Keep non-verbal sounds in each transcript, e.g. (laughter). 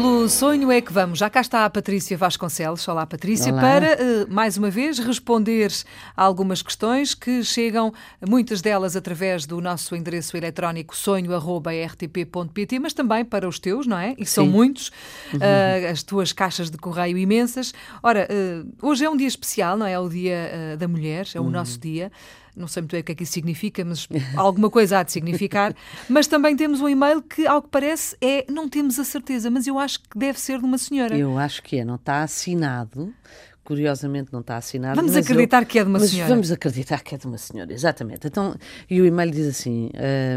Pelo sonho é que vamos. Já cá está a Patrícia Vasconcelos. Olá, Patrícia, Olá. para uh, mais uma vez responder a algumas questões que chegam, muitas delas através do nosso endereço eletrónico sonho.rtp.pt, mas também para os teus, não é? E são Sim. muitos, uh, as tuas caixas de correio imensas. Ora, uh, hoje é um dia especial, não é? É o Dia da Mulher, é o nosso dia. Não sei muito bem o que é que isso significa, mas alguma coisa há de significar. (laughs) Mas também temos um e-mail que, ao que parece, é não temos a certeza, mas eu acho que deve ser de uma senhora. Eu acho que é, não está assinado. Curiosamente não está assinado. Vamos acreditar eu- que é de uma mas senhora. Vamos acreditar que é de uma senhora, exatamente. Então, e o e-mail diz assim: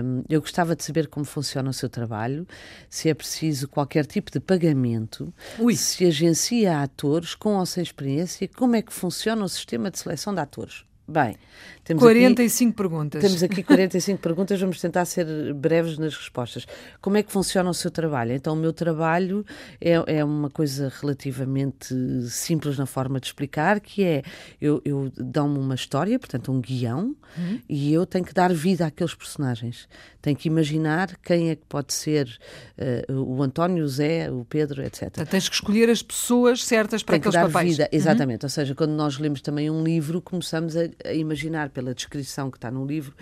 hum, Eu gostava de saber como funciona o seu trabalho, se é preciso qualquer tipo de pagamento, Ui. se agencia atores com ou sem experiência, como é que funciona o sistema de seleção de atores. Bem, temos aqui 45 perguntas. temos aqui 45 (laughs) perguntas, vamos tentar ser breves nas respostas. Como é que funciona o seu trabalho? Então, o meu trabalho é, é uma coisa relativamente simples na forma de explicar, que é, eu, eu dão-me uma história, portanto, um guião, e eu tenho que dar vida àqueles personagens. Tenho que imaginar quem é que pode ser eh, o António, o Zé, o Pedro, etc. Portanto, tens que escolher as pessoas certas para Tem que aqueles dar papéis. vida, exatamente. Ou seja, quando nós lemos também um livro, começamos a, a imaginar, pela descrição que está no livro,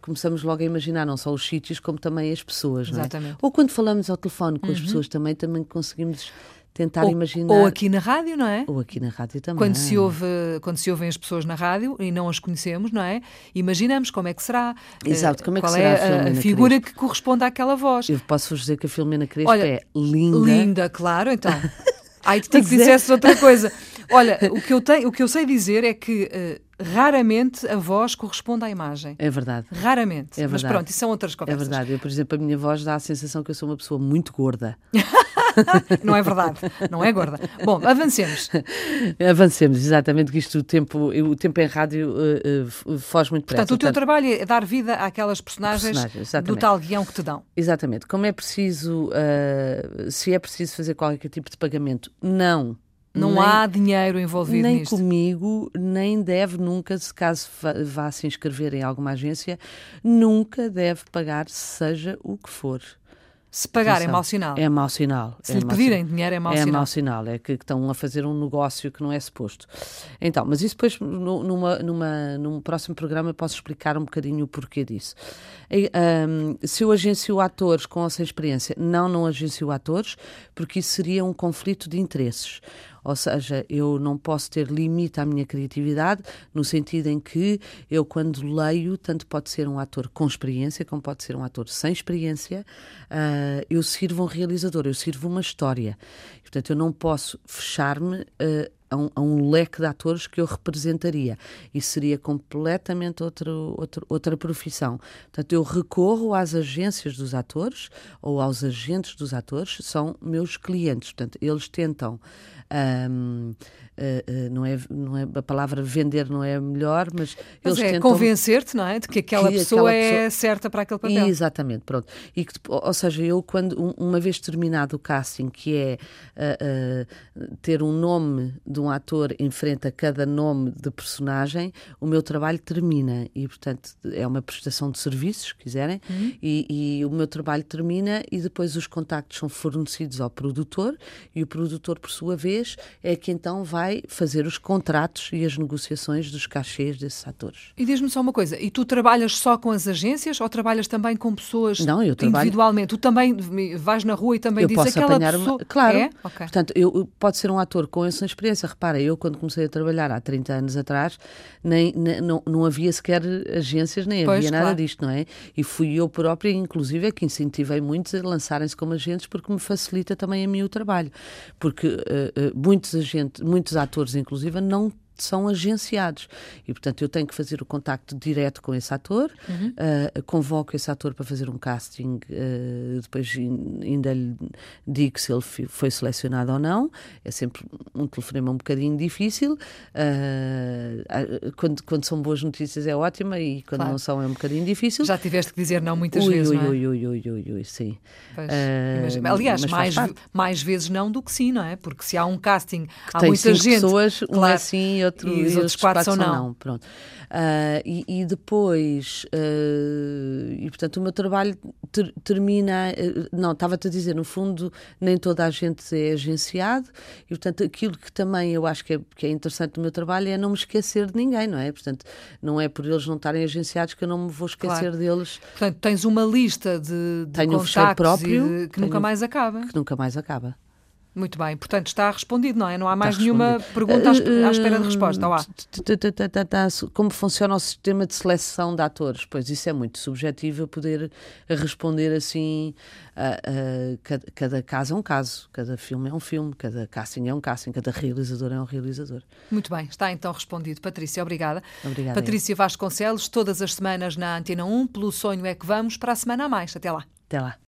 começamos logo a imaginar não só os sítios, como também as pessoas. é? Ou quando falamos ao telefone com as pessoas também, também conseguimos tentar Ou, imaginar. ou aqui na rádio, não é? Ou aqui na rádio também. Quando se, ouve, quando se ouvem as pessoas na rádio e não as conhecemos, não é? Imaginamos como é que será. Exato, eh, como é que qual será é a, Filomena figura que corresponde àquela voz. Eu posso-vos dizer que a Filomena Crespo Olha, é linda. Linda, claro, então. (laughs) Ai, tu Mas é. dissesse outra coisa. Olha, o que eu, tenho, o que eu sei dizer é que eh, raramente a voz corresponde à imagem. É verdade. Raramente. É Mas verdade. pronto, isso são outras É conversas. verdade. Eu, por exemplo, a minha voz dá a sensação que eu sou uma pessoa muito gorda. (laughs) Não é verdade. Não é gorda. Bom, avancemos. (laughs) Avancemos, exatamente, que isto o tempo, o tempo em rádio eh, f- foge muito depressa. Portanto, o teu trabalho é dar vida àquelas personagens, Personagens, do tal guião que te dão. Exatamente. Como é preciso, ah, se é preciso fazer qualquer tipo de pagamento, não. Não nem, há dinheiro envolvido nem nisto. comigo, nem deve nunca, se caso vá, se inscrever em alguma agência, nunca deve pagar, seja o que for. Se pagar é Atenção. mau sinal. É mau sinal. Se é lhe pedirem sinal. dinheiro é mau é sinal. mau sinal, é que estão a fazer um negócio que não é suposto. Então, mas isso depois, numa, numa, num próximo programa, posso explicar um bocadinho o porquê disso. E, ahm, se eu agencio atores com ou sem experiência, não, não agencio atores, porque isso seria um conflito de interesses. Ou seja, eu não posso ter limite à minha criatividade, no sentido em que eu, quando leio, tanto pode ser um ator com experiência, como pode ser um ator sem experiência, ah, eu sirvo um realizador, eu sirvo uma história. Portanto, eu não posso fechar-me ah, a, um, a um leque de atores que eu representaria. Isso seria completamente outro, outro, outra profissão. Portanto, eu recorro às agências dos atores ou aos agentes dos atores, são meus clientes. Portanto, eles tentam. ahm, ah, ah, não é, não é, a palavra vender não é a melhor, mas, Mas eles é tentam convencer-te, não é? De que aquela que pessoa aquela é pessoa- certa para aquele papel. Exatamente, pronto. E que, ou seja, eu quando um- uma vez terminado o casting, que é ah, ter um nome de um ator em frente a cada nome de personagem, o meu trabalho termina e, portanto, é uma prestação de serviços, se quiserem, e, e o meu trabalho termina e depois os contactos são fornecidos ao produtor e o produtor, por sua vez, é que então vai fazer os contratos e as negociações dos cachês desses atores. E diz-me só uma coisa, e tu trabalhas só com as agências ou trabalhas também com pessoas Não, eu trabalho- individualmente? Tu também vais na rua e também eu dizes posso aquela apanhar pessoa... uma. Claro. É? Ok. Portanto, eu- pode ser um ator com essa experiência. Repara, eu quando comecei a trabalhar há 30 anos atrás, nem, nem- não, não havia sequer agências, nem Pois, havia nada claro. disto, não é? E fui eu própria, inclusive, é que incentivei muitos a lançarem-se como agentes, porque me facilita também a mim o trabalho. Porque eh, eh, muitos agentes, muitos atores, inclusive, não são agenciados e portanto eu tenho que fazer o contacto direto com esse ator Uhum. uh, convoco esse ator para fazer um casting uh, depois in- ainda lhe digo se ele foi selecionado ou não é sempre um telefonema um bocadinho difícil Uh, quando, quando são boas notícias é ótima e quando Claro. não são é um bocadinho difícil Já tiveste que dizer não muitas ui, vezes, ui, não é? ui, ui, ui, ui, ui, sim Pois. Aliás, mais, mais vezes não do que sim, não é? Porque se há um casting, há tem muita gente. pessoas, um é claro. sim outro, e os e outros quatro, são não. não. Pronto. Uh, e, e, depois, uh, e portanto, o meu trabalho ter, termina. Uh, não, estava-te a dizer, no fundo, nem toda a gente é agenciado, e portanto, aquilo que também eu acho que é, que é interessante no meu trabalho é não me esquecer de ninguém, não é? Portanto, não é por eles não estarem agenciados que eu não me vou esquecer claro. deles. Portanto, tens uma lista de, de Tenho contactos um próprio, de, que nunca mais acaba. Que nunca mais acaba. Muito bem, portanto está respondido, não é? Não há mais nenhuma pergunta à espera de resposta. Olá. Como funciona o sistema de seleção de atores? Pois isso é muito subjetivo a poder responder assim. Cada caso é um caso, cada filme é um filme, cada casting é um casting, cada realizador é um realizador. Muito bem, está então respondido. Patrícia, obrigada. Obrigada. Patrícia Vasconcelos, todas as semanas na Antena 1, pelo sonho é que vamos, para a semana a mais. Até lá. Até lá.